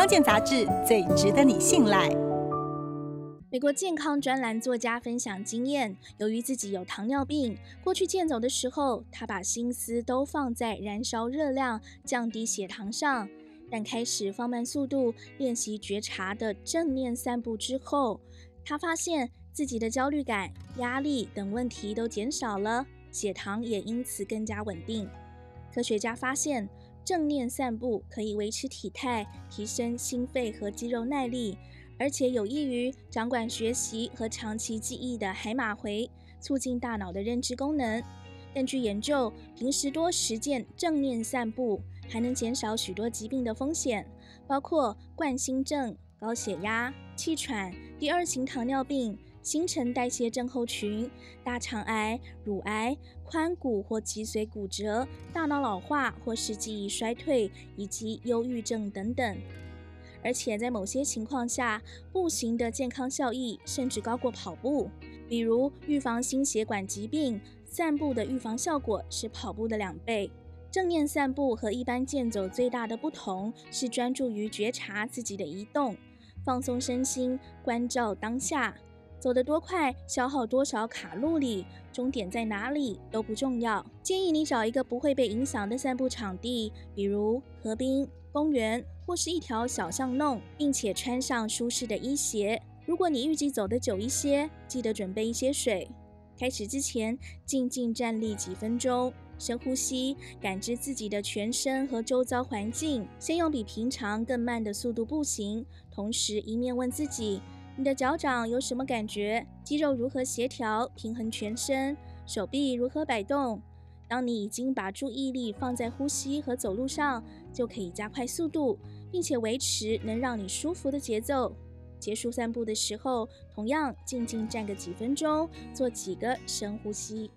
康健杂志最值得你信赖。美国健康专栏作家分享经验，由于自己有糖尿病，过去健走的时候，他把心思都放在燃烧热量、降低血糖上。但开始放慢速度，练习觉察的正念散步之后，他发现自己的焦虑感、压力等问题都减少了，血糖也因此更加稳定。科学家发现，正念散步可以维持体态、提升心肺和肌肉耐力，而且有益于掌管学习和长期记忆的海马回，促进大脑的认知功能。根据研究，平时多实践正念散步，还能减少许多疾病的风险，包括冠心症、高血压、气喘、第二型糖尿病、新陈代谢症候群、大肠癌、乳癌、髋骨或脊髓骨折、大脑老化或是记忆衰退以及忧郁症等等。而且在某些情况下，步行的健康效益甚至高过跑步，比如预防心血管疾病，散步的预防效果是跑步的两倍。正念散步和一般健走最大的不同是专注于觉察自己的移动，放松身心，关照当下。走得多快，消耗多少卡路里，终点在哪里都不重要。建议你找一个不会被影响的散步场地，比如河边、公园或是一条小巷弄，并且穿上舒适的衣鞋。如果你预计走得久一些，记得准备一些水。开始之前，静静站立几分钟，深呼吸，感知自己的全身和周遭环境。先用比平常更慢的速度步行，同时一面问自己：你的脚掌有什么感觉？肌肉如何协调平衡全身？手臂如何摆动？当你已经把注意力放在呼吸和走路上，就可以加快速度，并且维持能让你舒服的节奏。结束散步的时候，同样静静站个几分钟，做几个深呼吸。